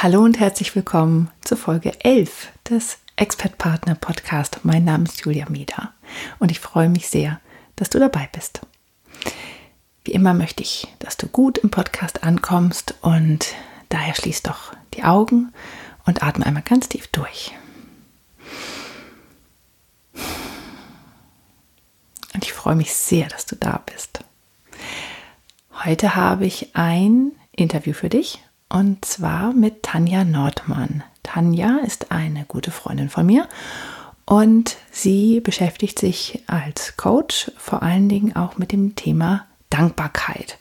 Hallo und herzlich willkommen zur Folge 11 des Expert Partner Podcast. Mein Name ist Julia Mieder und ich freue mich sehr, dass du dabei bist. Wie immer möchte ich, dass du gut im Podcast ankommst und daher schließ doch die Augen und atme einmal ganz tief durch. Und ich freue mich sehr, dass du da bist. Heute habe ich ein Interview für dich und zwar mit Tanja Nordmann. Tanja ist eine gute Freundin von mir und sie beschäftigt sich als Coach vor allen Dingen auch mit dem Thema Dankbarkeit.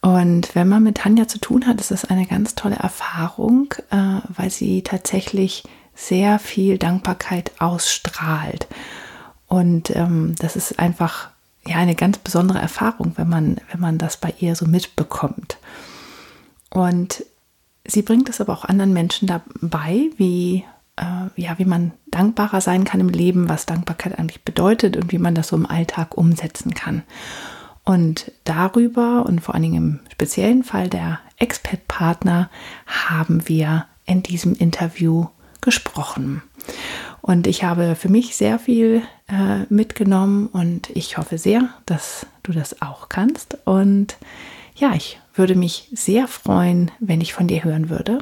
Und wenn man mit Tanja zu tun hat, ist das eine ganz tolle Erfahrung, äh, weil sie tatsächlich sehr viel Dankbarkeit ausstrahlt. Und ähm, das ist einfach ja eine ganz besondere Erfahrung, wenn man, wenn man das bei ihr so mitbekommt. Und sie bringt es aber auch anderen Menschen dabei, wie, äh, ja, wie man dankbarer sein kann im Leben, was Dankbarkeit eigentlich bedeutet und wie man das so im Alltag umsetzen kann. Und darüber und vor allen Dingen im speziellen Fall der Expert-Partner haben wir in diesem Interview gesprochen. Und ich habe für mich sehr viel äh, mitgenommen und ich hoffe sehr, dass du das auch kannst. Und ja, ich würde mich sehr freuen, wenn ich von dir hören würde.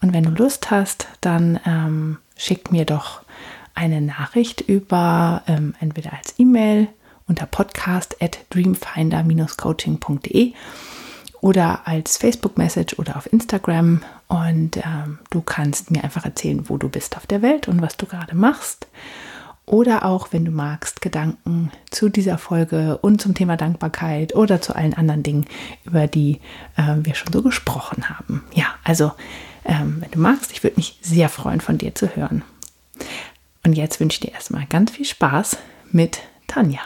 Und wenn du Lust hast, dann ähm, schick mir doch eine Nachricht über ähm, entweder als E-Mail unter podcast at dreamfinder-coaching.de oder als Facebook-Message oder auf Instagram. Und ähm, du kannst mir einfach erzählen, wo du bist auf der Welt und was du gerade machst oder auch, wenn du magst, Gedanken zu dieser Folge und zum Thema Dankbarkeit oder zu allen anderen Dingen, über die äh, wir schon so gesprochen haben. Ja, also ähm, wenn du magst, ich würde mich sehr freuen, von dir zu hören. Und jetzt wünsche ich dir erstmal ganz viel Spaß mit Tanja.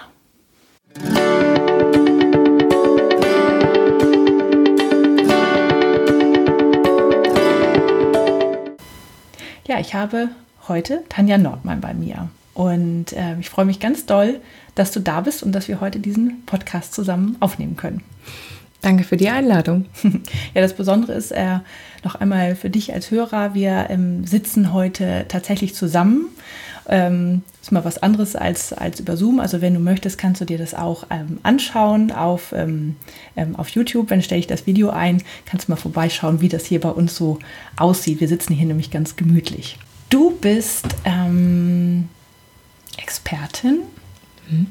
Ja, ich habe heute Tanja Nordmann bei mir. Und äh, ich freue mich ganz doll, dass du da bist und dass wir heute diesen Podcast zusammen aufnehmen können. Danke für die Einladung. ja, das Besondere ist äh, noch einmal für dich als Hörer, wir ähm, sitzen heute tatsächlich zusammen. Ähm, ist mal was anderes als, als über Zoom. Also wenn du möchtest, kannst du dir das auch ähm, anschauen auf, ähm, ähm, auf YouTube. Wenn stelle ich das Video ein, kannst du mal vorbeischauen, wie das hier bei uns so aussieht. Wir sitzen hier nämlich ganz gemütlich. Du bist ähm, Expertin, mhm.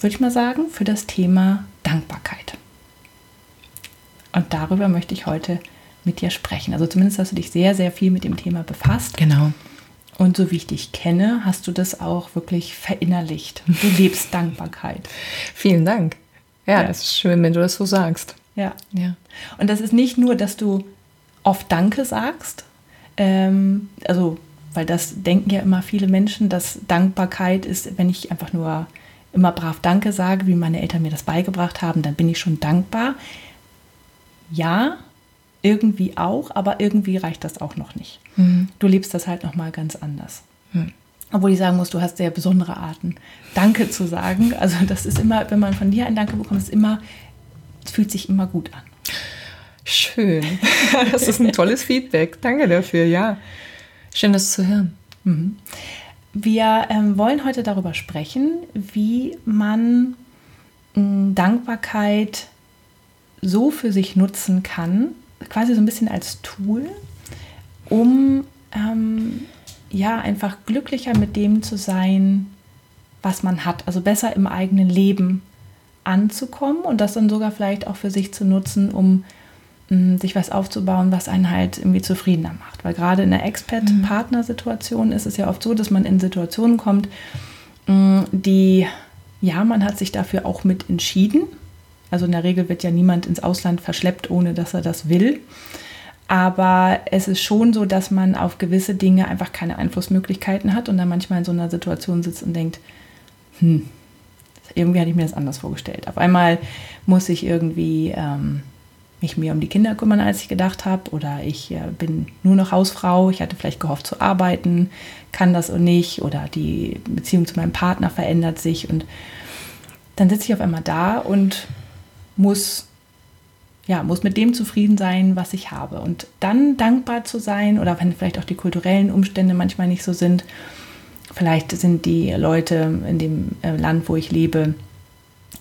würde ich mal sagen, für das Thema Dankbarkeit. Und darüber möchte ich heute mit dir sprechen. Also zumindest hast du dich sehr, sehr viel mit dem Thema befasst. Genau. Und so wie ich dich kenne, hast du das auch wirklich verinnerlicht. Du lebst Dankbarkeit. Vielen Dank. Ja, ja, das ist schön, wenn du das so sagst. Ja. ja. Und das ist nicht nur, dass du oft Danke sagst, ähm, also weil das denken ja immer viele Menschen, dass Dankbarkeit ist, wenn ich einfach nur immer brav Danke sage, wie meine Eltern mir das beigebracht haben, dann bin ich schon dankbar. Ja, irgendwie auch, aber irgendwie reicht das auch noch nicht. Mhm. Du lebst das halt noch mal ganz anders. Mhm. Obwohl ich sagen muss, du hast sehr besondere Arten, Danke zu sagen. Also das ist immer, wenn man von dir ein Danke bekommt, ist immer, es fühlt sich immer gut an. Schön. Das ist ein tolles Feedback. Danke dafür, ja. Schön, das zu hören. Mhm. Wir ähm, wollen heute darüber sprechen, wie man mh, hm, Dankbarkeit so für sich nutzen kann, quasi so ein bisschen als Tool, um ähm, ja einfach glücklicher mit dem zu sein, was man hat. Also besser im eigenen Leben anzukommen und das dann sogar vielleicht auch für sich zu nutzen, um sich was aufzubauen, was einen halt irgendwie zufriedener macht. Weil gerade in der Expat-Partnersituation ist es ja oft so, dass man in Situationen kommt, die, ja, man hat sich dafür auch mit entschieden. Also in der Regel wird ja niemand ins Ausland verschleppt, ohne dass er das will. Aber es ist schon so, dass man auf gewisse Dinge einfach keine Einflussmöglichkeiten hat und dann manchmal in so einer Situation sitzt und denkt, hm, irgendwie hatte ich mir das anders vorgestellt. Auf einmal muss ich irgendwie ähm, mich mehr um die Kinder kümmern, als ich gedacht habe. Oder ich äh, bin nur noch Hausfrau. Ich hatte vielleicht gehofft zu arbeiten, kann das und nicht. Oder die Beziehung zu meinem Partner verändert sich. Und dann sitze ich auf einmal da und muss, ja, muss mit dem zufrieden sein, was ich habe. Und dann dankbar zu sein, oder wenn vielleicht auch die kulturellen Umstände manchmal nicht so sind. Vielleicht sind die Leute in dem äh, Land, wo ich lebe,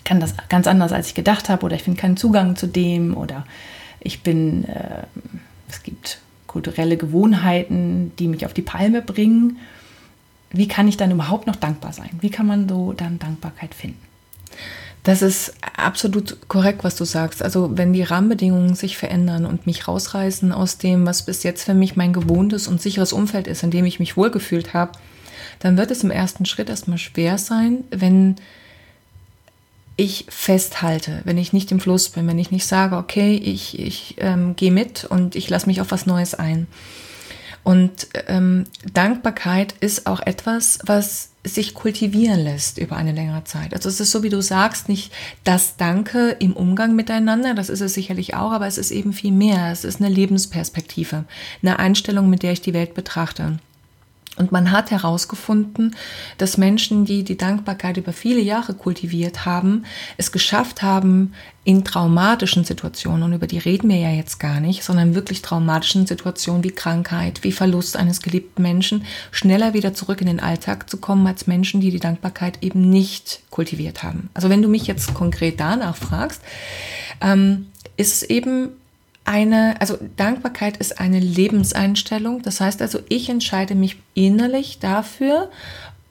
kann das ganz anders, als ich gedacht habe, oder ich finde keinen Zugang zu dem, oder ich bin, äh, es gibt kulturelle Gewohnheiten, die mich auf die Palme bringen. Wie kann ich dann überhaupt noch dankbar sein? Wie kann man so dann Dankbarkeit finden? Das ist absolut korrekt, was du sagst. Also wenn die Rahmenbedingungen sich verändern und mich rausreißen aus dem, was bis jetzt für mich mein gewohntes und sicheres Umfeld ist, in dem ich mich wohlgefühlt habe, dann wird es im ersten Schritt erstmal schwer sein, wenn ich festhalte, wenn ich nicht im Fluss bin, wenn ich nicht sage, okay, ich, ich ähm, gehe mit und ich lasse mich auf was Neues ein. Und ähm, Dankbarkeit ist auch etwas, was sich kultivieren lässt über eine längere Zeit. Also es ist so, wie du sagst, nicht das Danke im Umgang miteinander, das ist es sicherlich auch, aber es ist eben viel mehr. Es ist eine Lebensperspektive, eine Einstellung, mit der ich die Welt betrachte. Und man hat herausgefunden, dass Menschen, die die Dankbarkeit über viele Jahre kultiviert haben, es geschafft haben, in traumatischen Situationen, und über die reden wir ja jetzt gar nicht, sondern wirklich traumatischen Situationen wie Krankheit, wie Verlust eines geliebten Menschen, schneller wieder zurück in den Alltag zu kommen als Menschen, die die Dankbarkeit eben nicht kultiviert haben. Also wenn du mich jetzt konkret danach fragst, ähm, ist es eben eine, also Dankbarkeit ist eine Lebenseinstellung. Das heißt also, ich entscheide mich innerlich dafür,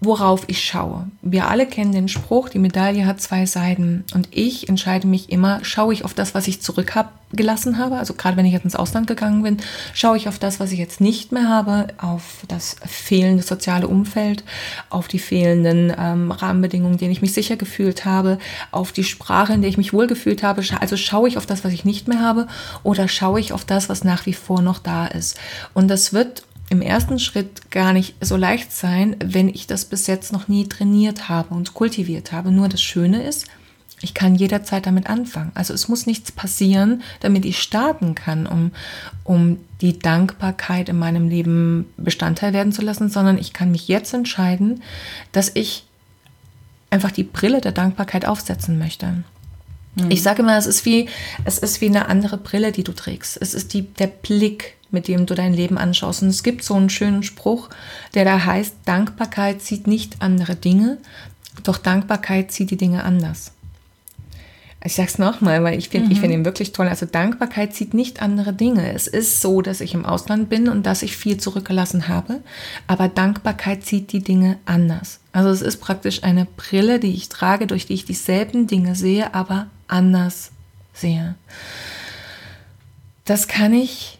worauf ich schaue. Wir alle kennen den Spruch, die Medaille hat zwei Seiten. Und ich entscheide mich immer, schaue ich auf das, was ich zurückgelassen habe. Also gerade wenn ich jetzt ins Ausland gegangen bin, schaue ich auf das, was ich jetzt nicht mehr habe, auf das fehlende soziale Umfeld, auf die fehlenden ähm, Rahmenbedingungen, in denen ich mich sicher gefühlt habe, auf die Sprache, in der ich mich wohlgefühlt habe. Also schaue ich auf das, was ich nicht mehr habe, oder schaue ich auf das, was nach wie vor noch da ist. Und das wird im ersten Schritt gar nicht so leicht sein, wenn ich das bis jetzt noch nie trainiert habe und kultiviert habe. Nur das Schöne ist, ich kann jederzeit damit anfangen. Also es muss nichts passieren, damit ich starten kann, um, um die Dankbarkeit in meinem Leben Bestandteil werden zu lassen, sondern ich kann mich jetzt entscheiden, dass ich einfach die Brille der Dankbarkeit aufsetzen möchte. Mhm. Ich sage immer, es ist wie, es ist wie eine andere Brille, die du trägst. Es ist die, der Blick, mit dem du dein Leben anschaust. Und es gibt so einen schönen Spruch, der da heißt, Dankbarkeit sieht nicht andere Dinge, doch Dankbarkeit sieht die Dinge anders. Ich sage es nochmal, weil ich finde mhm. ich finde ihn wirklich toll. Also Dankbarkeit sieht nicht andere Dinge. Es ist so, dass ich im Ausland bin und dass ich viel zurückgelassen habe, aber Dankbarkeit sieht die Dinge anders. Also es ist praktisch eine Brille, die ich trage, durch die ich dieselben Dinge sehe, aber anders sehe. Das kann ich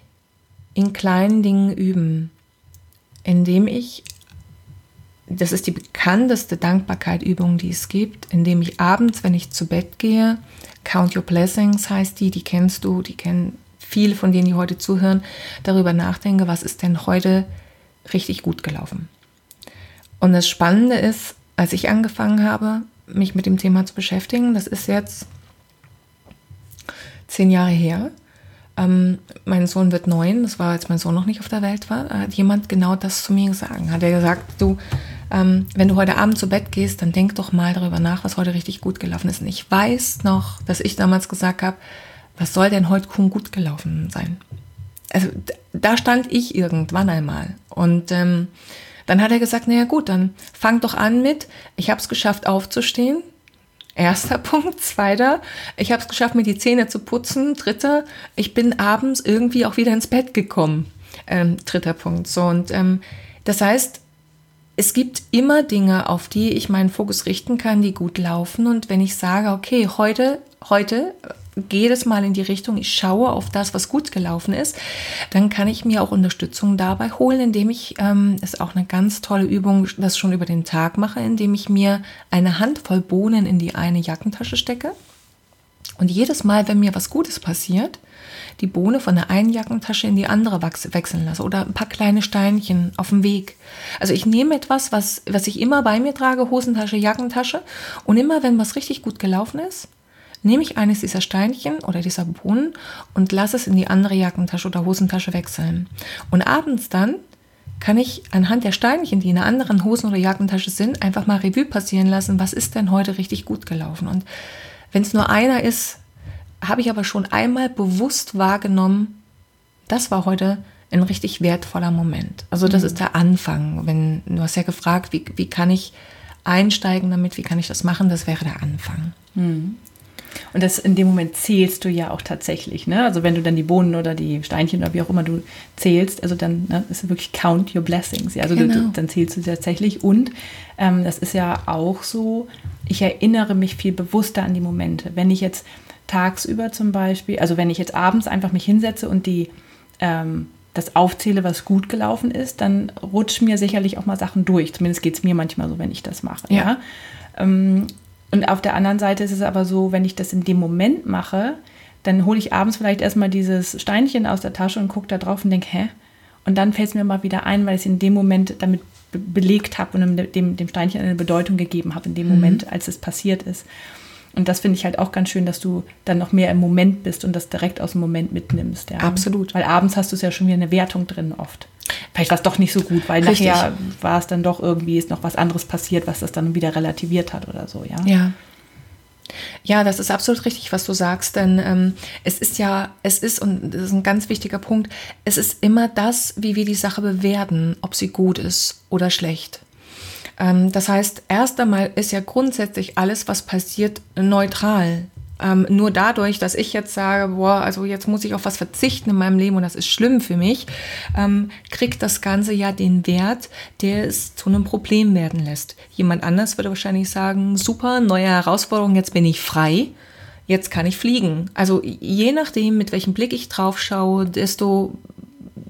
in kleinen Dingen üben, indem ich, das ist die bekannteste Dankbarkeit-Übung, die es gibt, indem ich abends, wenn ich zu Bett gehe, Count Your Blessings heißt die, die kennst du, die kennen viele von denen, die heute zuhören, darüber nachdenke, was ist denn heute richtig gut gelaufen. Und das Spannende ist, als ich angefangen habe, mich mit dem Thema zu beschäftigen, das ist jetzt zehn Jahre her, ähm, mein Sohn wird neun, das war, als mein Sohn noch nicht auf der Welt war, hat jemand genau das zu mir gesagt. Hat er gesagt, du, ähm, wenn du heute Abend zu Bett gehst, dann denk doch mal darüber nach, was heute richtig gut gelaufen ist. Und ich weiß noch, dass ich damals gesagt habe, was soll denn heute gut gelaufen sein? Also da stand ich irgendwann einmal. Und ähm, dann hat er gesagt, naja gut, dann fang doch an mit, ich habe es geschafft aufzustehen, Erster Punkt. Zweiter, ich habe es geschafft, mir die Zähne zu putzen. Dritter, ich bin abends irgendwie auch wieder ins Bett gekommen. Ähm, dritter Punkt. So, und ähm, das heißt, es gibt immer Dinge, auf die ich meinen Fokus richten kann, die gut laufen. Und wenn ich sage, okay, heute, heute gehe das mal in die Richtung, ich schaue auf das, was gut gelaufen ist, dann kann ich mir auch Unterstützung dabei holen, indem ich, ähm, ist auch eine ganz tolle Übung, das schon über den Tag mache, indem ich mir eine Handvoll Bohnen in die eine Jackentasche stecke Und jedes Mal, wenn mir was Gutes passiert, die Bohne von der einen Jackentasche in die andere wechseln lasse oder ein paar kleine Steinchen auf dem Weg. Also ich nehme etwas, was, was ich immer bei mir trage, Hosentasche, Jackentasche und immer wenn was richtig gut gelaufen ist, nehme ich eines dieser Steinchen oder dieser Bohnen und lasse es in die andere Jackentasche oder Hosentasche wechseln. Und abends dann kann ich anhand der Steinchen, die in einer anderen Hosen- oder Jackentasche sind, einfach mal Revue passieren lassen, was ist denn heute richtig gut gelaufen. Und wenn es nur einer ist, habe ich aber schon einmal bewusst wahrgenommen, das war heute ein richtig wertvoller Moment. Also das mhm. ist der Anfang. Wenn du hast ja gefragt, wie, wie kann ich einsteigen damit, wie kann ich das machen, das wäre der Anfang. Mhm. Und das in dem Moment zählst du ja auch tatsächlich. Ne? Also wenn du dann die Bohnen oder die Steinchen oder wie auch immer du zählst, also dann ne, ist es wirklich count your blessings. Ja? Also genau. du, dann zählst du tatsächlich. Und ähm, das ist ja auch so, ich erinnere mich viel bewusster an die Momente. Wenn ich jetzt tagsüber zum Beispiel, also wenn ich jetzt abends einfach mich hinsetze und die ähm, das aufzähle, was gut gelaufen ist, dann rutschen mir sicherlich auch mal Sachen durch. Zumindest geht es mir manchmal so, wenn ich das mache. Ja. ja? Ähm, und auf der anderen Seite ist es aber so, wenn ich das in dem Moment mache, dann hole ich abends vielleicht erstmal dieses Steinchen aus der Tasche und gucke da drauf und denke, hä? Und dann fällt es mir mal wieder ein, weil ich es in dem Moment damit belegt habe und dem, dem Steinchen eine Bedeutung gegeben habe, in dem mhm. Moment, als es passiert ist. Und das finde ich halt auch ganz schön, dass du dann noch mehr im Moment bist und das direkt aus dem Moment mitnimmst. Ja. Absolut. Weil abends hast du es ja schon wieder eine Wertung drin oft. Vielleicht war es doch nicht so gut, weil Richtig. nachher war es dann doch irgendwie, ist noch was anderes passiert, was das dann wieder relativiert hat oder so, ja. Ja. Ja, das ist absolut richtig, was du sagst, denn ähm, es ist ja, es ist, und das ist ein ganz wichtiger Punkt, es ist immer das, wie wir die Sache bewerten, ob sie gut ist oder schlecht. Ähm, das heißt, erst einmal ist ja grundsätzlich alles, was passiert, neutral. Ähm, nur dadurch, dass ich jetzt sage, boah, also jetzt muss ich auf was verzichten in meinem Leben und das ist schlimm für mich, ähm, kriegt das Ganze ja den Wert, der es zu einem Problem werden lässt. Jemand anders würde wahrscheinlich sagen, super, neue Herausforderung, jetzt bin ich frei, jetzt kann ich fliegen. Also je nachdem, mit welchem Blick ich drauf schaue, desto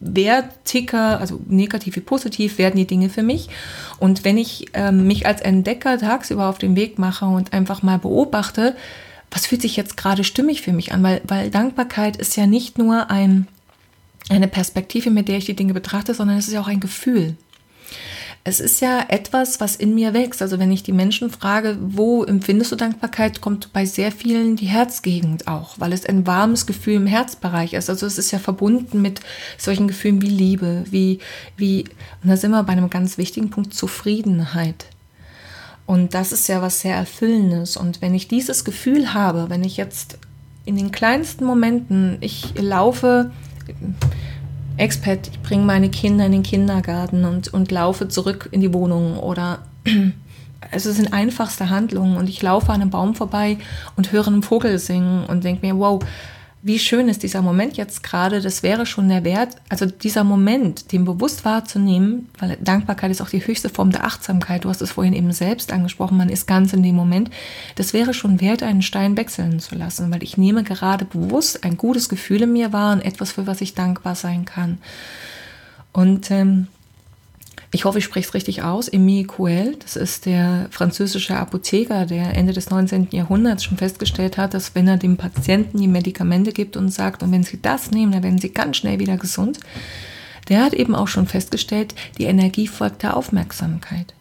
wertiger, also negativ wie positiv werden die Dinge für mich. Und wenn ich ähm, mich als Entdecker tagsüber auf den Weg mache und einfach mal beobachte, was fühlt sich jetzt gerade stimmig für mich an? Weil, weil Dankbarkeit ist ja nicht nur ein, eine Perspektive, mit der ich die Dinge betrachte, sondern es ist ja auch ein Gefühl. Es ist ja etwas, was in mir wächst. Also wenn ich die Menschen frage, wo empfindest du Dankbarkeit, kommt bei sehr vielen die Herzgegend auch, weil es ein warmes Gefühl im Herzbereich ist. Also es ist ja verbunden mit solchen Gefühlen wie Liebe, wie, wie, und da sind wir bei einem ganz wichtigen Punkt, Zufriedenheit. Und das ist ja was sehr Erfüllendes. Und wenn ich dieses Gefühl habe, wenn ich jetzt in den kleinsten Momenten, ich laufe, Expat, ich bringe meine Kinder in den Kindergarten und, und laufe zurück in die Wohnung oder es sind einfachste Handlungen und ich laufe an einem Baum vorbei und höre einen Vogel singen und denke mir, wow, wie schön ist dieser Moment jetzt gerade, das wäre schon der Wert, also dieser Moment, den bewusst wahrzunehmen, weil Dankbarkeit ist auch die höchste Form der Achtsamkeit, du hast es vorhin eben selbst angesprochen, man ist ganz in dem Moment, das wäre schon wert, einen Stein wechseln zu lassen, weil ich nehme gerade bewusst ein gutes Gefühl in mir wahr und etwas, für was ich dankbar sein kann. Und ähm, ich hoffe, ich spreche es richtig aus, Emile Couel, das ist der französische Apotheker, der Ende des 19. Jahrhunderts schon festgestellt hat, dass wenn er dem Patienten die Medikamente gibt und sagt, und wenn sie das nehmen, dann werden sie ganz schnell wieder gesund, der hat eben auch schon festgestellt, die Energie folgt der Aufmerksamkeit.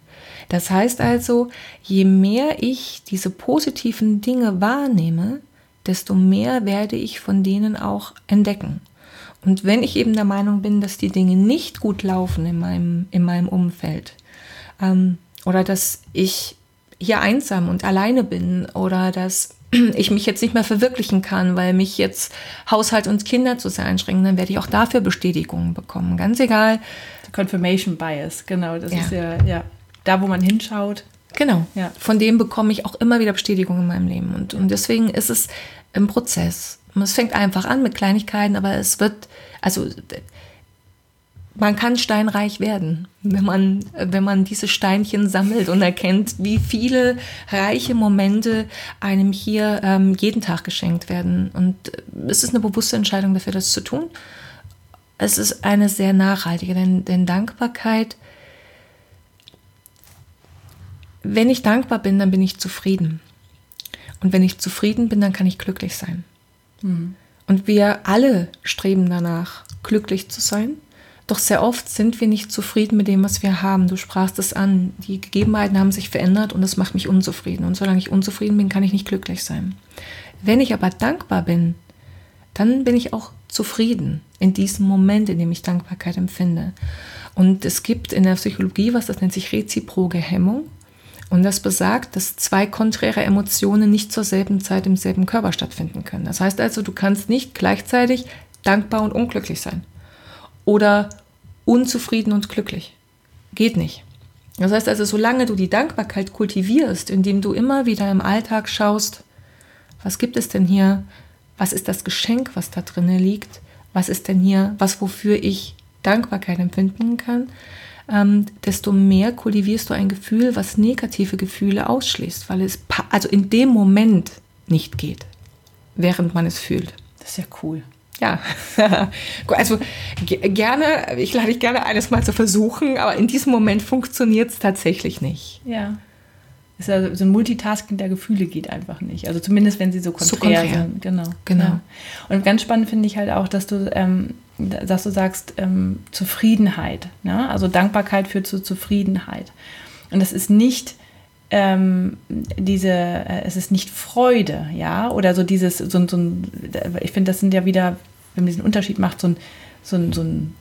Das heißt also, je mehr ich diese positiven Dinge wahrnehme, desto mehr werde ich von denen auch entdecken. Und wenn ich eben der Meinung bin, dass die Dinge nicht gut laufen in meinem, in meinem Umfeld ähm, oder dass ich hier einsam und alleine bin oder dass ich mich jetzt nicht mehr verwirklichen kann, weil mich jetzt Haushalt und Kinder zu sehr einschränken, dann werde ich auch dafür Bestätigungen bekommen. Ganz egal. Confirmation Bias, genau. Das ja. ist ja, ja da, wo man hinschaut. Genau. Ja. Von dem bekomme ich auch immer wieder Bestätigung in meinem Leben. Und, und deswegen ist es ein Prozess. Es fängt einfach an mit Kleinigkeiten, aber es wird, also man kann steinreich werden, wenn man, wenn man diese Steinchen sammelt und erkennt, wie viele reiche Momente einem hier ähm, jeden Tag geschenkt werden. Und es ist eine bewusste Entscheidung dafür, das zu tun. Es ist eine sehr nachhaltige, denn, denn Dankbarkeit, wenn ich dankbar bin, dann bin ich zufrieden. Und wenn ich zufrieden bin, dann kann ich glücklich sein. Mhm. Und wir alle streben danach, glücklich zu sein. Doch sehr oft sind wir nicht zufrieden mit dem, was wir haben. Du sprachst es an. Die Gegebenheiten haben sich verändert und das macht mich unzufrieden. Und solange ich unzufrieden bin, kann ich nicht glücklich sein. Wenn ich aber dankbar bin, dann bin ich auch zufrieden in diesem Moment, in dem ich Dankbarkeit empfinde. Und es gibt in der Psychologie was, das nennt sich reziproge Hemmung. Und das besagt, dass zwei konträre Emotionen nicht zur selben Zeit im selben Körper stattfinden können. Das heißt also, du kannst nicht gleichzeitig dankbar und unglücklich sein. Oder unzufrieden und glücklich. Geht nicht. Das heißt also, solange du die Dankbarkeit kultivierst, indem du immer wieder im Alltag schaust, was gibt es denn hier, was ist das Geschenk, was da drinne liegt, was ist denn hier, was wofür ich Dankbarkeit empfinden kann, ähm, desto mehr kultivierst du ein Gefühl, was negative Gefühle ausschließt, weil es also in dem Moment nicht geht, während man es fühlt. Das ist ja cool. Ja, also gerne, ich lade dich gerne eines mal zu versuchen, aber in diesem Moment funktioniert es tatsächlich nicht. Ja. Ist also so ein Multitasking der Gefühle geht einfach nicht. Also zumindest wenn sie so konträr, so konträr. sind. Genau. genau. Ja. Und ganz spannend finde ich halt auch, dass du, ähm, dass du sagst, ähm, Zufriedenheit. Ne? Also Dankbarkeit führt zu Zufriedenheit. Und das ist nicht ähm, diese, äh, es ist nicht Freude, ja, oder so dieses, so, so ein, ich finde, das sind ja wieder, wenn man diesen Unterschied macht, so ein, so ein, so ein,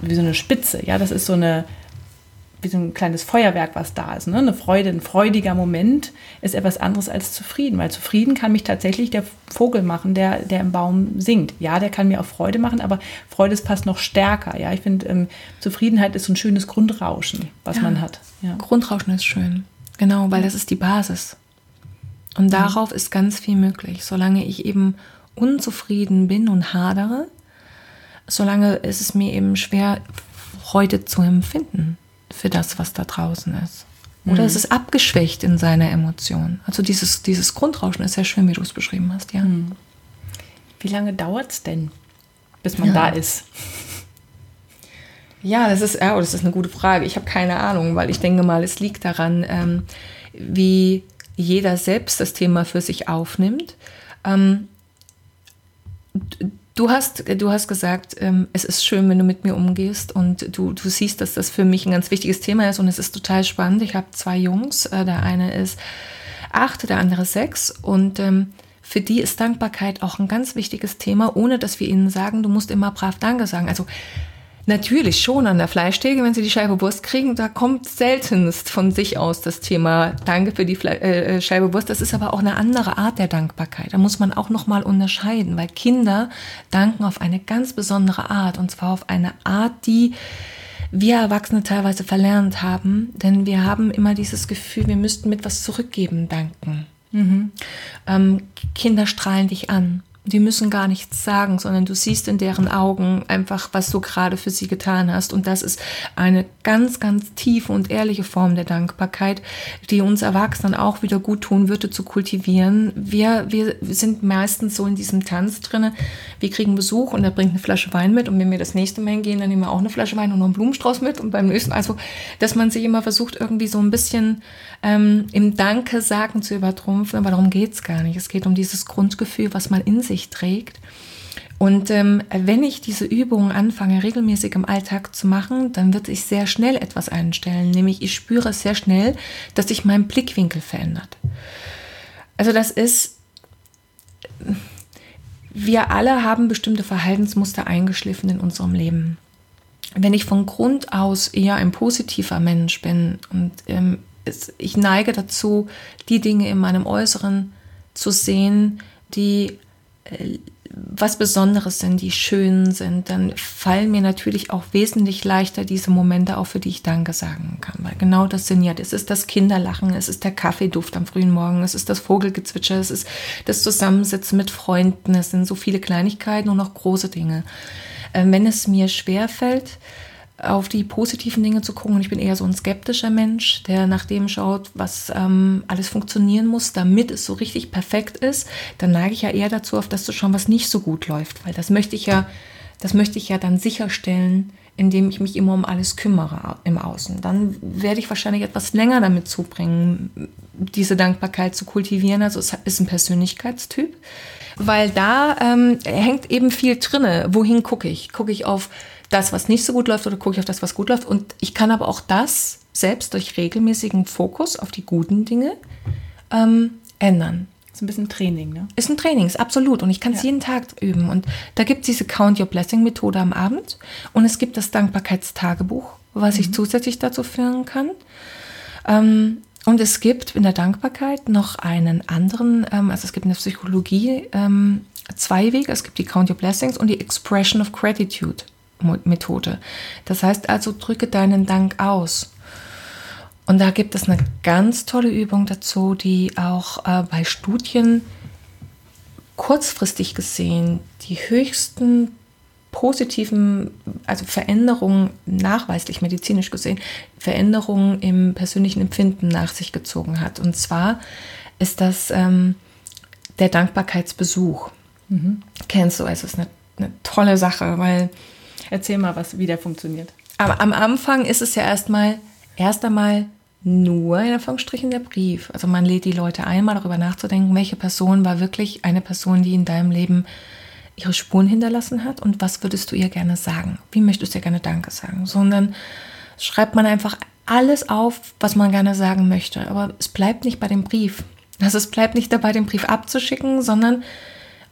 wie so eine Spitze, ja, das ist so eine, wie so ein kleines Feuerwerk, was da ist. Ne? Eine Freude, ein freudiger Moment ist etwas anderes als zufrieden, weil zufrieden kann mich tatsächlich der Vogel machen, der, der im Baum singt. Ja, der kann mir auch Freude machen, aber Freude ist fast noch stärker. Ja, ich finde, ähm, Zufriedenheit ist so ein schönes Grundrauschen, was ja, man hat. Ja. Grundrauschen ist schön. Genau, weil das ist die Basis. Und darauf ist ganz viel möglich. Solange ich eben unzufrieden bin und hadere, solange ist es mir eben schwer, Freude zu empfinden für das, was da draußen ist. Oder mhm. es ist abgeschwächt in seiner Emotion. Also dieses, dieses Grundrauschen ist sehr schön, wie du es beschrieben hast, ja. Mhm. Wie lange dauert es denn, bis man ja. da ist? Ja, das ist, ja, das ist eine gute Frage. Ich habe keine Ahnung, weil ich denke mal, es liegt daran, ähm, wie jeder selbst das Thema für sich aufnimmt. Ähm, Du hast, du hast gesagt, ähm, es ist schön, wenn du mit mir umgehst und du, du siehst, dass das für mich ein ganz wichtiges Thema ist und es ist total spannend. Ich habe zwei Jungs, äh, der eine ist acht, der andere sechs und ähm, für die ist Dankbarkeit auch ein ganz wichtiges Thema, ohne dass wir ihnen sagen, du musst immer brav Danke sagen. Also Natürlich schon an der Fleischtheke, wenn Sie die Scheibe Wurst kriegen, da kommt seltenst von sich aus das Thema Danke für die Fle äh, äh, Scheibe Wurst. Das ist aber auch eine andere Art der Dankbarkeit. Da muss man auch noch mal unterscheiden, weil Kinder danken auf eine ganz besondere Art und zwar auf eine Art, die wir Erwachsene teilweise verlernt haben, denn wir haben immer dieses Gefühl, wir müssten mit was zurückgeben danken. Mhm. Ähm, Kinder strahlen dich an. Die müssen gar nichts sagen, sondern du siehst in deren Augen einfach, was du gerade für sie getan hast. Und das ist eine ganz, ganz tiefe und ehrliche Form der Dankbarkeit, die uns Erwachsenen auch wieder gut tun würde zu kultivieren. Wir, wir sind meistens so in diesem Tanz drinne. Wir kriegen Besuch und er bringt eine Flasche Wein mit. Und wenn wir das nächste Mal hingehen, dann nehmen wir auch eine Flasche Wein und noch einen Blumenstrauß mit. Und beim nächsten, also, dass man sich immer versucht, irgendwie so ein bisschen ähm, im Danke sagen zu übertrumpfen. Aber darum geht's gar nicht. Es geht um dieses Grundgefühl, was man in sich sich trägt. Und ähm, wenn ich diese Übungen anfange, regelmäßig im Alltag zu machen, dann wird sich sehr schnell etwas einstellen. Nämlich ich spüre sehr schnell, dass sich mein Blickwinkel verändert. Also das ist, wir alle haben bestimmte Verhaltensmuster eingeschliffen in unserem Leben. Wenn ich von Grund aus eher ein positiver Mensch bin und ähm, es, ich neige dazu, die Dinge in meinem Äußeren zu sehen, die was Besonderes sind, die schön sind, dann fallen mir natürlich auch wesentlich leichter diese Momente auf, für die ich Danke sagen kann. Weil genau das sind ja, es ist das Kinderlachen, es ist der Kaffeeduft am frühen Morgen, es ist das Vogelgezwitscher, es ist das Zusammensitzen mit Freunden, es sind so viele Kleinigkeiten und auch große Dinge. Ähm, wenn es mir schwer fällt, auf die positiven Dinge zu gucken. Und ich bin eher so ein skeptischer Mensch, der nach dem schaut, was ähm, alles funktionieren muss, damit es so richtig perfekt ist. Dann neige ich ja eher dazu, auf das zu schauen, was nicht so gut läuft. Weil das möchte ich ja, das möchte ich ja dann sicherstellen, indem ich mich immer um alles kümmere im Außen. Dann werde ich wahrscheinlich etwas länger damit zubringen, diese Dankbarkeit zu kultivieren. Also es ist ein Persönlichkeitstyp, weil da ähm, hängt eben viel drinne. Wohin gucke ich? Gucke ich auf das, was nicht so gut läuft oder gucke ich auf das, was gut läuft? Und ich kann aber auch das selbst durch regelmäßigen Fokus auf die guten Dinge ähm, ändern. Ist ein bisschen Training, ne? Ist ein Training, ist absolut. Und ich kann es ja. jeden Tag üben. Und da gibt es diese Count Your Blessing Methode am Abend. Und es gibt das Dankbarkeitstagebuch, was mhm. ich zusätzlich dazu führen kann. Ähm, und es gibt in der Dankbarkeit noch einen anderen, ähm, also es gibt in der Psychologie ähm, zwei Wege. Es gibt die Count Your Blessings und die Expression of Gratitude Methode. Das heißt also, drücke deinen Dank aus. Und da gibt es eine ganz tolle Übung dazu, die auch äh, bei Studien kurzfristig gesehen die höchsten positiven, also Veränderungen, nachweislich medizinisch gesehen, Veränderungen im persönlichen Empfinden nach sich gezogen hat. Und zwar ist das ähm, der Dankbarkeitsbesuch. Mhm. Kennst du, es ist eine, eine tolle Sache, weil. Erzähl mal, was, wie der funktioniert. Aber am Anfang ist es ja erstmal, erst einmal nur in Anführungsstrichen der Brief. Also man lädt die Leute ein, mal darüber nachzudenken, welche Person war wirklich eine Person, die in deinem Leben ihre Spuren hinterlassen hat und was würdest du ihr gerne sagen? Wie möchtest du ihr gerne Danke sagen? Sondern schreibt man einfach alles auf, was man gerne sagen möchte. Aber es bleibt nicht bei dem Brief. Also es bleibt nicht dabei, den Brief abzuschicken, sondern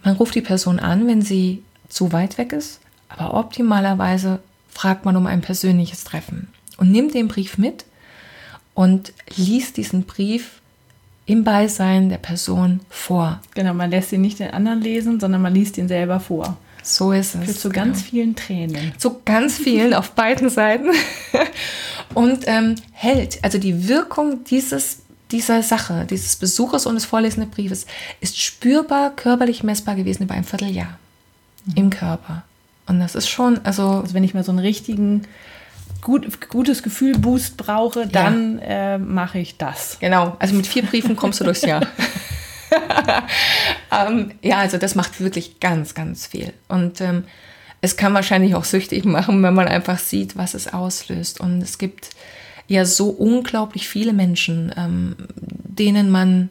man ruft die Person an, wenn sie zu weit weg ist. Aber optimalerweise fragt man um ein persönliches Treffen und nimmt den Brief mit und liest diesen Brief im Beisein der Person vor. Genau, man lässt ihn nicht den anderen lesen, sondern man liest ihn selber vor. So ist es. Führt zu ganz genau. vielen Tränen. Zu ganz vielen auf beiden Seiten. Und ähm, hält, also die Wirkung dieses, dieser Sache, dieses Besuches und des vorlesenden Briefes, ist spürbar, körperlich messbar gewesen über ein Vierteljahr mhm. im Körper. Und das ist schon, also. Also wenn ich mal so einen richtigen gut, gutes Gefühl Boost brauche, dann ja. äh, mache ich das. Genau, also mit vier Briefen kommst du durchs Jahr. ähm, ja, also das macht wirklich ganz, ganz viel. Und ähm, es kann wahrscheinlich auch süchtig machen, wenn man einfach sieht, was es auslöst. Und es gibt ja so unglaublich viele Menschen, ähm, denen man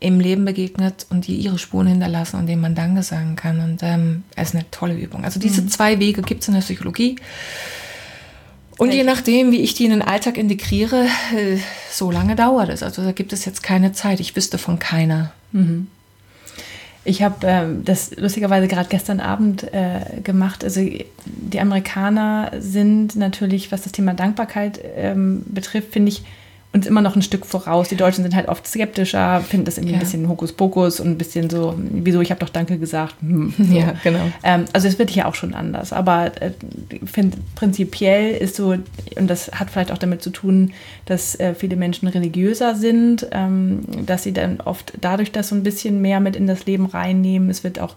im Leben begegnet und die ihre Spuren hinterlassen und denen man Danke sagen kann. Und ähm, es ist eine tolle Übung. Also diese mhm. zwei Wege gibt es in der Psychologie. Und je nachdem, wie ich die in den Alltag integriere, äh, so lange dauert es. Also da gibt es jetzt keine Zeit. Ich wüsste von keiner. Mhm. Ich habe äh, das lustigerweise gerade gestern Abend äh, gemacht. Also die Amerikaner sind natürlich, was das Thema Dankbarkeit ähm, betrifft, finde ich, uns immer noch ein Stück voraus. Die Deutschen sind halt oft skeptischer, finden das irgendwie ja. ein bisschen Hokuspokus und ein bisschen so, wieso, ich habe doch Danke gesagt. Hm, so. Ja, genau. Ähm, also es wird hier auch schon anders. Aber äh, ich finde, prinzipiell ist so, und das hat vielleicht auch damit zu tun, dass äh, viele Menschen religiöser sind, ähm, dass sie dann oft dadurch das so ein bisschen mehr mit in das Leben reinnehmen. Es wird auch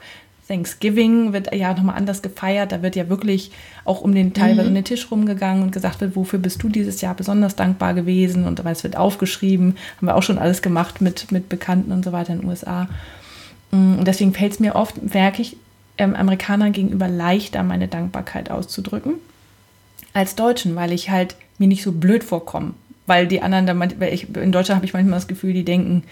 Thanksgiving wird ja nochmal anders gefeiert. Da wird ja wirklich auch um den teilweise mhm. um den Tisch rumgegangen und gesagt wird, wofür bist du dieses Jahr besonders dankbar gewesen? Und es wird aufgeschrieben. Haben wir auch schon alles gemacht mit, mit Bekannten und so weiter in den USA. Mm, und deswegen fällt es mir oft, merke ich, ähm, Amerikanern gegenüber leichter, meine Dankbarkeit auszudrücken als Deutschen, weil ich halt mir nicht so blöd vorkomme weil die anderen, da, weil ich, in Deutschland habe ich manchmal das Gefühl, die denken,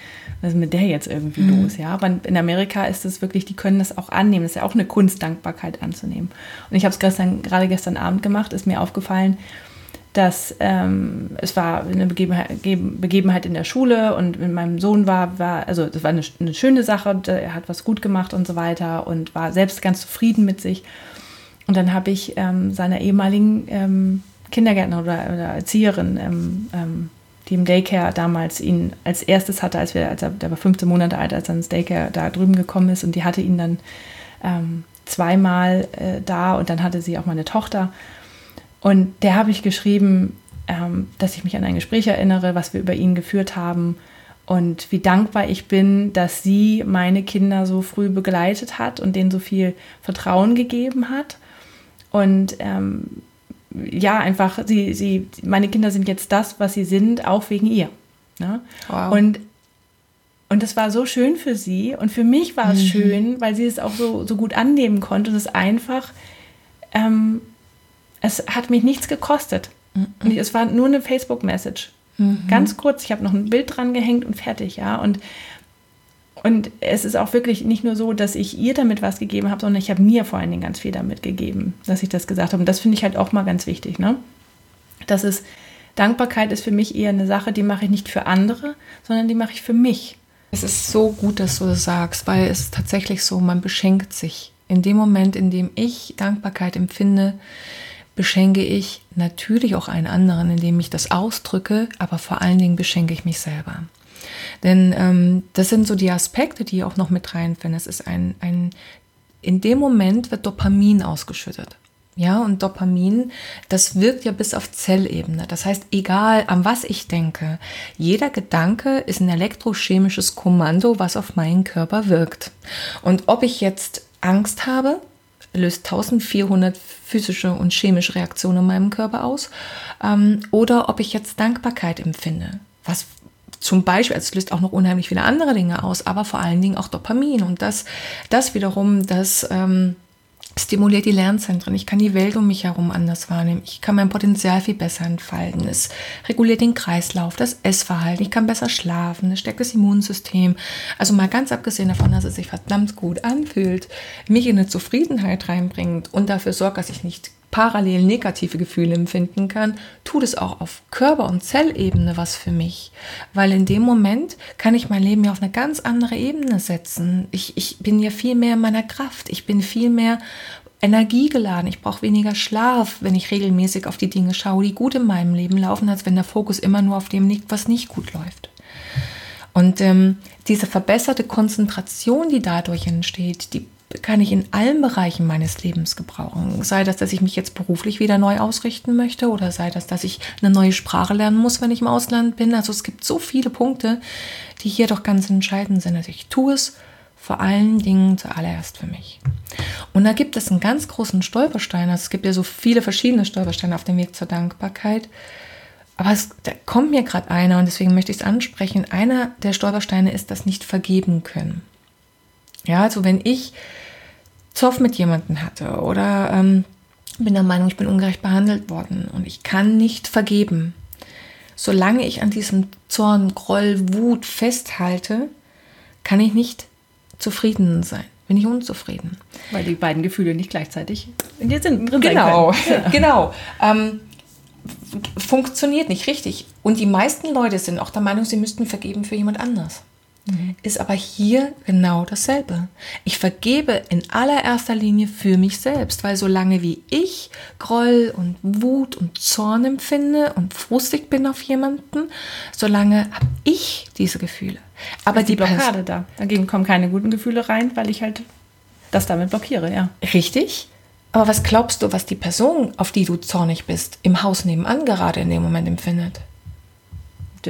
was ist mit der jetzt irgendwie mhm. los? Ja, aber in Amerika ist es wirklich, die können das auch annehmen. Das ist ja auch eine Kunst, Dankbarkeit anzunehmen. Und ich habe es gestern, gerade gestern Abend gemacht, ist mir aufgefallen, dass ähm, es war eine Begebenheit, Begebenheit, in der Schule und mit meinem Sohn war, war also das war eine, eine schöne Sache, er hat was gut gemacht und so weiter und war selbst ganz zufrieden mit sich. Und dann habe ich ähm, seiner ehemaligen ähm, Kindergärtner oder, oder Erzieherin, ähm, ähm, die im Daycare damals ihn als erstes hatte, als wir, als er, der war 15 Monate alt, als er ins Daycare da drüben gekommen ist und die hatte ihn dann ähm, zweimal äh, da und dann hatte sie auch meine Tochter. Und der habe ich geschrieben, ähm, dass ich mich an ein Gespräch erinnere, was wir über ihn geführt haben und wie dankbar ich bin, dass sie meine Kinder so früh begleitet hat und denen so viel Vertrauen gegeben hat. Und ähm, ja, einfach, sie, sie, meine Kinder sind jetzt das, was sie sind, auch wegen ihr. Ne? Wow. Und, und das war so schön für sie und für mich war es mhm. schön, weil sie es auch so, so gut annehmen konnte und es einfach, ähm, es hat mich nichts gekostet. Mhm. Es war nur eine Facebook-Message. Mhm. Ganz kurz, ich habe noch ein Bild dran gehängt und fertig, ja. Und, und es ist auch wirklich nicht nur so, dass ich ihr damit was gegeben habe, sondern ich habe mir vor allen Dingen ganz viel damit gegeben, dass ich das gesagt habe. Und das finde ich halt auch mal ganz wichtig, ne? Das ist, Dankbarkeit ist für mich eher eine Sache, die mache ich nicht für andere, sondern die mache ich für mich. Es ist so gut, dass du das sagst, weil es ist tatsächlich so, man beschenkt sich. In dem Moment, in dem ich Dankbarkeit empfinde, beschenke ich natürlich auch einen anderen, indem ich das ausdrücke, aber vor allen Dingen beschenke ich mich selber. Denn ähm, das sind so die Aspekte, die auch noch mit reinfinden. Es ist ein, ein, in dem Moment wird Dopamin ausgeschüttet. Ja, und Dopamin, das wirkt ja bis auf Zellebene. Das heißt, egal an was ich denke, jeder Gedanke ist ein elektrochemisches Kommando, was auf meinen Körper wirkt. Und ob ich jetzt Angst habe, löst 1400 physische und chemische Reaktionen in meinem Körper aus. Ähm, oder ob ich jetzt Dankbarkeit empfinde, was zum Beispiel, also es löst auch noch unheimlich viele andere Dinge aus, aber vor allen Dingen auch Dopamin. Und das, das wiederum, das ähm, stimuliert die Lernzentren. Ich kann die Welt um mich herum anders wahrnehmen. Ich kann mein Potenzial viel besser entfalten. Es reguliert den Kreislauf, das Essverhalten. Ich kann besser schlafen. Es stärkt das Immunsystem. Also mal ganz abgesehen davon, dass es sich verdammt gut anfühlt, mich in eine Zufriedenheit reinbringt und dafür sorgt, dass ich nicht parallel negative Gefühle empfinden kann, tut es auch auf Körper- und Zellebene was für mich. Weil in dem Moment kann ich mein Leben ja auf eine ganz andere Ebene setzen. Ich, ich bin ja viel mehr in meiner Kraft. Ich bin viel mehr energiegeladen. Ich brauche weniger Schlaf, wenn ich regelmäßig auf die Dinge schaue, die gut in meinem Leben laufen, als wenn der Fokus immer nur auf dem liegt, was nicht gut läuft. Und ähm, diese verbesserte Konzentration, die dadurch entsteht, die kann ich in allen Bereichen meines Lebens gebrauchen. Sei das, dass ich mich jetzt beruflich wieder neu ausrichten möchte oder sei das, dass ich eine neue Sprache lernen muss, wenn ich im Ausland bin. Also es gibt so viele Punkte, die hier doch ganz entscheidend sind. Also ich tue es vor allen Dingen zuallererst für mich. Und da gibt es einen ganz großen Stolperstein. Also es gibt ja so viele verschiedene Stolpersteine auf dem Weg zur Dankbarkeit. Aber es, da kommt mir gerade einer und deswegen möchte ich es ansprechen. Einer der Stolpersteine ist das nicht vergeben können. Ja, also wenn ich Zoff mit jemandem hatte oder ähm, bin der Meinung, ich bin ungerecht behandelt worden und ich kann nicht vergeben, solange ich an diesem Zorn, Groll, Wut festhalte, kann ich nicht zufrieden sein. Bin ich unzufrieden. Weil die beiden Gefühle nicht gleichzeitig in dir sind, drin genau, sein können. genau. Ähm, funktioniert nicht richtig. Und die meisten Leute sind auch der Meinung, sie müssten vergeben für jemand anders. Mhm. ist aber hier genau dasselbe. Ich vergebe in allererster Linie für mich selbst, weil solange wie ich Groll und Wut und Zorn empfinde und frustig bin auf jemanden, solange habe ich diese Gefühle. Aber die, die Blockade da. Dagegen kommen keine guten Gefühle rein, weil ich halt das damit blockiere, ja. Richtig. Aber was glaubst du, was die Person, auf die du zornig bist, im Haus nebenan gerade in dem Moment empfindet?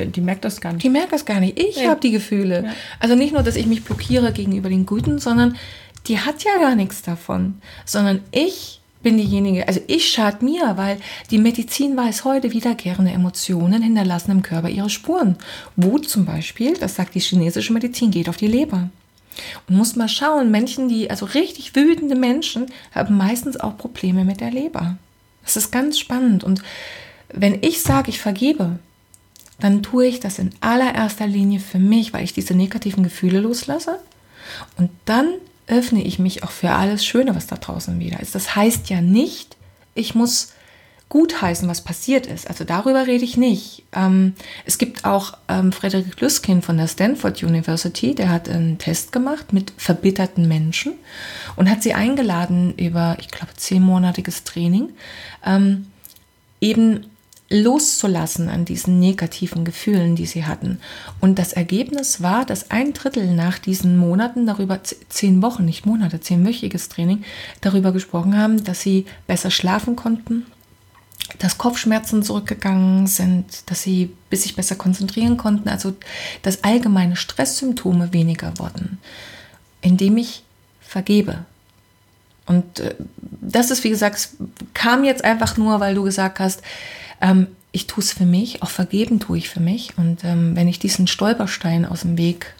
Die, die, merkt das gar nicht. Die merkt das gar nicht. Ich ja. habe die Gefühle. Ja. Also nicht nur, dass ich mich blockiere gegenüber den Guten, sondern die hat ja gar nichts davon. Sondern ich bin diejenige, also ich schade mir, weil die Medizin weiß heute, wiederkehrende Emotionen hinterlassen im Körper ihre Spuren. Wut zum Beispiel, das sagt die chinesische Medizin, geht auf die Leber. Und muss mal schauen, Menschen, die, also richtig wütende Menschen, haben meistens auch Probleme mit der Leber. Das ist ganz spannend. Und wenn ich sage, ich vergebe, dann tue ich das in allererster Linie für mich, weil ich diese negativen Gefühle loslasse. Und dann öffne ich mich auch für alles Schöne, was da draußen wieder ist. Das heißt ja nicht, ich muss gutheißen, was passiert ist. Also darüber rede ich nicht. Ähm, es gibt auch ähm, Frederik Lüskin von der Stanford University, der hat einen Test gemacht mit verbitterten Menschen und hat sie eingeladen über, ich glaube, zehnmonatiges Training, ähm, eben loszulassen an diesen negativen Gefühlen, die sie hatten. Und das Ergebnis war, dass ein Drittel nach diesen Monaten, darüber zehn Wochen, nicht Monate, zehnwöchiges Training, darüber gesprochen haben, dass sie besser schlafen konnten, dass Kopfschmerzen zurückgegangen sind, dass sie sich besser konzentrieren konnten, also dass allgemeine Stresssymptome weniger wurden, indem ich vergebe. Und äh, das ist, wie gesagt, kam jetzt einfach nur, weil du gesagt hast, ähm, ich tue es für mich, auch vergeben tue ich für mich. Und ähm, wenn ich diesen Stolperstein aus dem Weg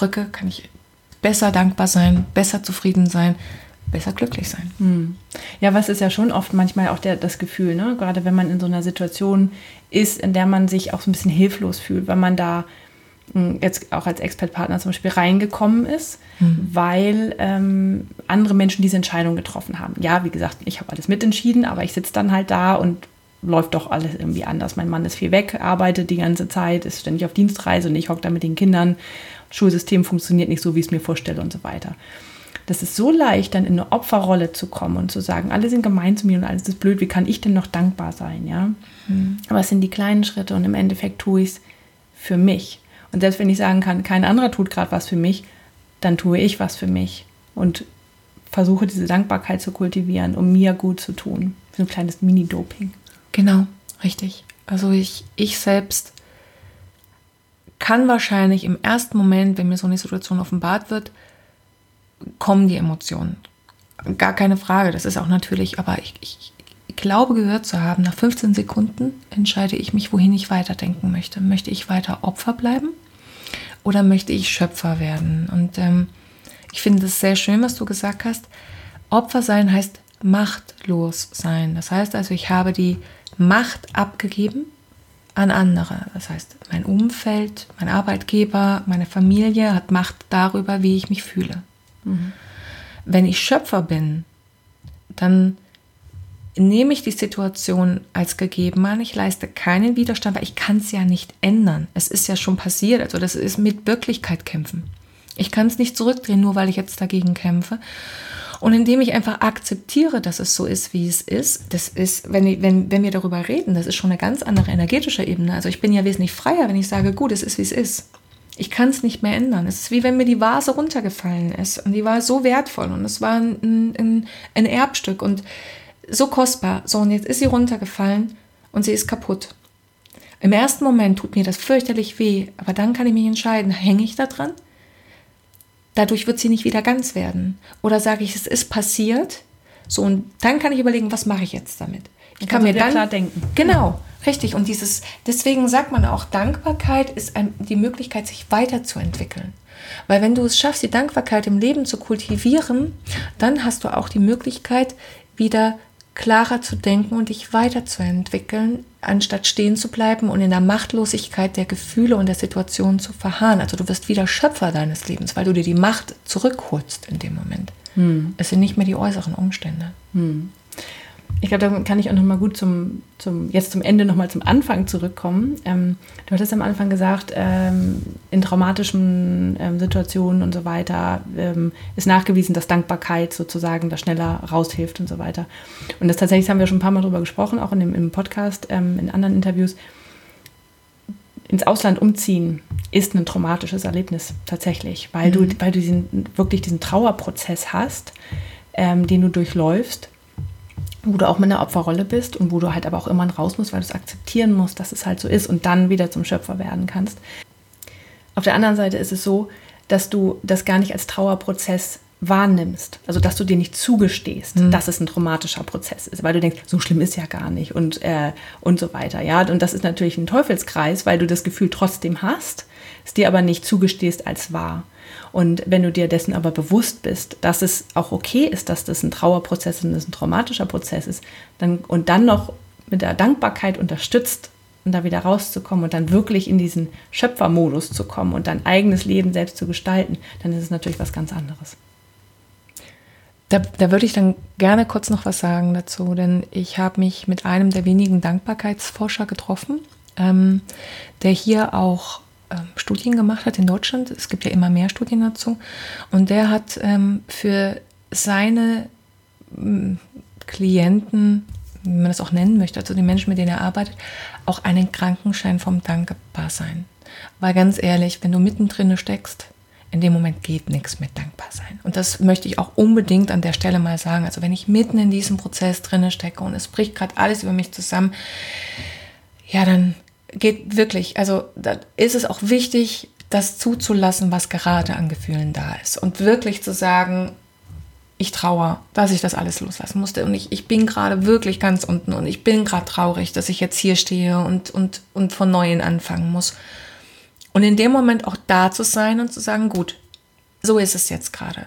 rücke, kann ich besser dankbar sein, besser zufrieden sein, besser glücklich sein. Hm. Ja, was ist ja schon oft manchmal auch der, das Gefühl, ne? gerade wenn man in so einer Situation ist, in der man sich auch so ein bisschen hilflos fühlt, weil man da hm, jetzt auch als Expertpartner zum Beispiel reingekommen ist, mhm. weil ähm, andere Menschen diese Entscheidung getroffen haben. Ja, wie gesagt, ich habe alles mitentschieden, aber ich sitze dann halt da und läuft doch alles irgendwie anders. Mein Mann ist viel weg, arbeitet die ganze Zeit, ist ständig auf Dienstreise und ich hocke da mit den Kindern. Schulsystem funktioniert nicht so, wie ich es mir vorstelle und so weiter. Das ist so leicht, dann in eine Opferrolle zu kommen und zu sagen, alle sind gemein zu mir und alles ist blöd, wie kann ich denn noch dankbar sein, ja? Mhm. Aber es sind die kleinen Schritte und im Endeffekt tue ich es für mich. Und selbst wenn ich sagen kann, kein anderer tut gerade was für mich, dann tue ich was für mich und versuche diese Dankbarkeit zu kultivieren, um mir gut zu tun. So ein kleines Mini-Doping. Genau, richtig. Also ich, ich selbst kann wahrscheinlich im ersten Moment, wenn mir so eine Situation offenbart wird, kommen die Emotionen. Gar keine Frage, das ist auch natürlich, aber ich, ich, ich glaube gehört zu haben, nach 15 Sekunden entscheide ich mich, wohin ich weiterdenken möchte. Möchte ich weiter Opfer bleiben oder möchte ich Schöpfer werden? Und ähm, ich finde es sehr schön, was du gesagt hast. Opfer sein heißt machtlos sein. Das heißt also, ich habe die Macht abgegeben an andere. Das heißt, mein Umfeld, mein Arbeitgeber, meine Familie hat Macht darüber, wie ich mich fühle. Mhm. Wenn ich Schöpfer bin, dann nehme ich die Situation als gegeben an. Ich leiste keinen Widerstand, weil ich kann es ja nicht ändern. Es ist ja schon passiert. Also das ist mit Wirklichkeit kämpfen. Ich kann es nicht zurückdrehen, nur weil ich jetzt dagegen kämpfe. Und indem ich einfach akzeptiere, dass es so ist, wie es ist, das ist, wenn, wenn, wenn wir darüber reden, das ist schon eine ganz andere energetische Ebene. Also ich bin ja wesentlich freier, wenn ich sage, gut, es ist, wie es ist. Ich kann es nicht mehr ändern. Es ist wie wenn mir die Vase runtergefallen ist und die war so wertvoll und es war ein, ein, ein Erbstück und so kostbar. So, und jetzt ist sie runtergefallen und sie ist kaputt. Im ersten Moment tut mir das fürchterlich weh, aber dann kann ich mich entscheiden, hänge ich da dran? Dadurch wird sie nicht wieder ganz werden. Oder sage ich, es ist passiert, so und dann kann ich überlegen, was mache ich jetzt damit? Ich kann mir dann klar denken. Genau, richtig. Und dieses, deswegen sagt man auch, Dankbarkeit ist ein, die Möglichkeit, sich weiterzuentwickeln. Weil wenn du es schaffst, die Dankbarkeit im Leben zu kultivieren, dann hast du auch die Möglichkeit, wieder klarer zu denken und dich weiterzuentwickeln, anstatt stehen zu bleiben und in der Machtlosigkeit der Gefühle und der Situation zu verharren. Also du wirst wieder Schöpfer deines Lebens, weil du dir die Macht zurückholst in dem Moment. Hm. Es sind nicht mehr die äußeren Umstände. Hm ich glaube, da kann ich auch noch mal gut zum, zum jetzt zum Ende noch mal zum Anfang zurückkommen. Ähm, du hattest am Anfang gesagt, ähm, in traumatischen ähm, Situationen und so weiter ähm, ist nachgewiesen, dass Dankbarkeit sozusagen da schneller raushilft und so weiter. Und das tatsächlich haben wir schon ein paar Mal darüber gesprochen, auch in dem im Podcast, ähm, in anderen Interviews. Ins Ausland umziehen ist ein traumatisches Erlebnis tatsächlich, weil mhm. du, weil du diesen, wirklich diesen Trauerprozess hast, ähm, den du durchläufst wo du auch mit einer Opferrolle bist und wo du halt aber auch immer raus musst, weil du es akzeptieren musst, dass es halt so ist und dann wieder zum Schöpfer werden kannst. Auf der anderen Seite ist es so, dass du das gar nicht als Trauerprozess wahrnimmst, also dass du dir nicht zugestehst, mhm. dass es ein traumatischer Prozess ist, weil du denkst, so schlimm ist ja gar nicht und, äh, und so weiter. Ja, und das ist natürlich ein Teufelskreis, weil du das Gefühl trotzdem hast, es dir aber nicht zugestehst als wahr. Und wenn du dir dessen aber bewusst bist, dass es auch okay ist, dass das ein Trauerprozess und das ein traumatischer Prozess ist, dann, und dann noch mit der Dankbarkeit unterstützt, um da wieder rauszukommen und dann wirklich in diesen Schöpfermodus zu kommen und dein eigenes Leben selbst zu gestalten, dann ist es natürlich was ganz anderes. Da, da würde ich dann gerne kurz noch was sagen dazu, denn ich habe mich mit einem der wenigen Dankbarkeitsforscher getroffen, ähm, der hier auch Studien gemacht hat in Deutschland. Es gibt ja immer mehr Studien dazu. Und der hat ähm, für seine ähm, Klienten, wie man das auch nennen möchte, also die Menschen, mit denen er arbeitet, auch einen Krankenschein vom Dankbarsein. Weil ganz ehrlich, wenn du mittendrin steckst, in dem Moment geht nichts mit dankbar sein. Und das möchte ich auch unbedingt an der Stelle mal sagen. Also wenn ich mitten in diesem Prozess drinne stecke und es bricht gerade alles über mich zusammen, ja, dann geht wirklich, also da ist es auch wichtig, das zuzulassen, was gerade an Gefühlen da ist. Und wirklich zu sagen, ich trauere, dass ich das alles loslassen musste. Und ich, ich bin gerade wirklich ganz unten und ich bin gerade traurig, dass ich jetzt hier stehe und, und, und von Neuem anfangen muss. Und in dem Moment auch da zu sein und zu sagen, gut, so ist es jetzt gerade.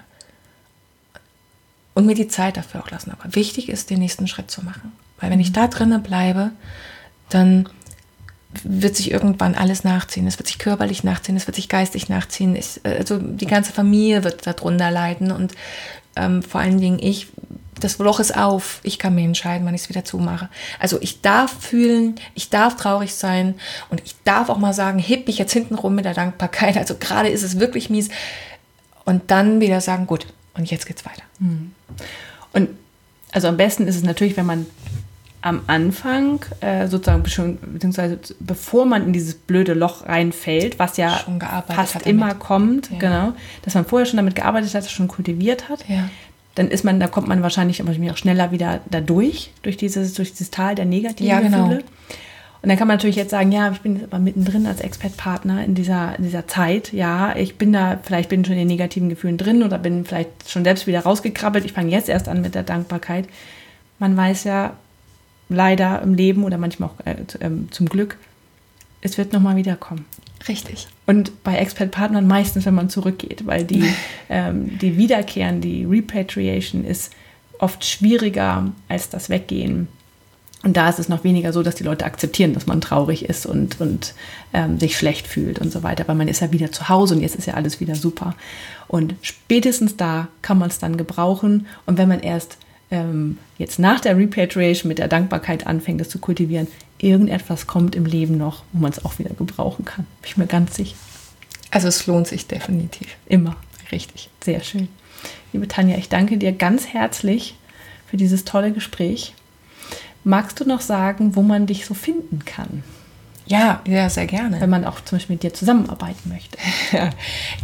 und mir die Zeit dafür auch lassen. Aber wichtig ist, den nächsten Schritt zu machen. Weil wenn ich da drinnen bleibe, dann wird sich irgendwann alles nachziehen. Es wird sich körperlich nachziehen, es wird sich geistig nachziehen. Ich, also die ganze Familie wird darunter leiden und ähm, vor allen Dingen ich. Das Loch ist auf. Ich kann mir entscheiden, wann ich es wieder zumache. Also ich darf fühlen, ich darf traurig sein und ich darf auch mal sagen, heb mich jetzt hinten rum mit der Dankbarkeit. Also gerade ist es wirklich mies. Und dann wieder sagen, gut, und jetzt geht's weiter. Hm. Und also am besten ist es natürlich, wenn man am Anfang, äh, sozusagen, beziehungsweise bevor man in dieses blöde Loch reinfällt, was ja fast immer kommt, ja. genau, dass man vorher schon damit gearbeitet hat, schon kultiviert hat, ja. dann ist man, da kommt man wahrscheinlich auch schneller wieder da durch, durch dieses, durch dieses Tal der negativen ja, genau. Gefühle. Und dann kann man natürlich jetzt sagen, ja, ich bin jetzt aber mittendrin als Expert-Partner in dieser, in dieser Zeit. Ja, ich bin da, vielleicht bin schon in den negativen Gefühlen drin oder bin vielleicht schon selbst wieder rausgekrabbelt. Ich fange jetzt erst an mit der Dankbarkeit. Man weiß ja, leider im Leben oder manchmal auch äh, ähm, zum Glück, es wird nochmal wiederkommen. Richtig. Und bei Expert-Partnern meistens, wenn man zurückgeht, weil die, ähm, die Wiederkehren, die Repatriation ist oft schwieriger als das Weggehen. Und da ist es noch weniger so, dass die Leute akzeptieren, dass man traurig ist und, und ähm, sich schlecht fühlt und so weiter, weil man ist ja wieder zu Hause und jetzt ist ja alles wieder super. Und spätestens da kann man es dann gebrauchen. Und wenn man erst ähm, jetzt nach der Repatriation mit der Dankbarkeit anfängt, das zu kultivieren, irgendetwas kommt im Leben noch, wo man es auch wieder gebrauchen kann. Bin ich mir ganz sicher. Also es lohnt sich definitiv. Immer. Richtig. Sehr schön. Liebe Tanja, ich danke dir ganz herzlich für dieses tolle Gespräch. Magst du noch sagen, wo man dich so finden kann? Ja, ja, sehr gerne. Wenn man auch zum Beispiel mit dir zusammenarbeiten möchte.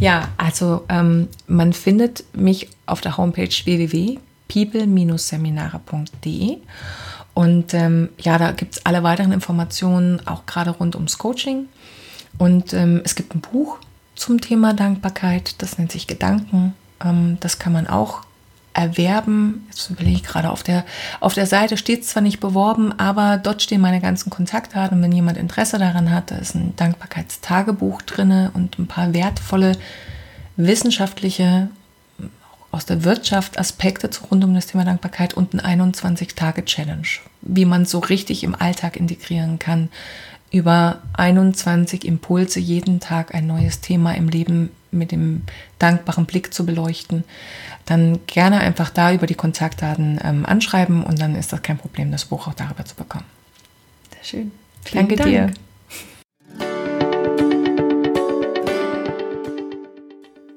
ja, also ähm, man findet mich auf der Homepage www people-seminare.de. Und ähm, ja, da gibt es alle weiteren Informationen, auch gerade rund ums Coaching. Und ähm, es gibt ein Buch zum Thema Dankbarkeit, das nennt sich Gedanken. Ähm, das kann man auch erwerben. Jetzt überlege ich gerade, auf der, auf der Seite steht zwar nicht beworben, aber dort stehen meine ganzen Kontaktdaten. Und wenn jemand Interesse daran hat, da ist ein Dankbarkeitstagebuch drin und ein paar wertvolle wissenschaftliche aus der Wirtschaft Aspekte zu rund um das Thema Dankbarkeit und ein 21-Tage-Challenge, wie man so richtig im Alltag integrieren kann, über 21 Impulse jeden Tag ein neues Thema im Leben mit dem dankbaren Blick zu beleuchten, dann gerne einfach da über die Kontaktdaten ähm, anschreiben und dann ist das kein Problem, das Buch auch darüber zu bekommen. Sehr schön. Vielen Danke Dank. dir.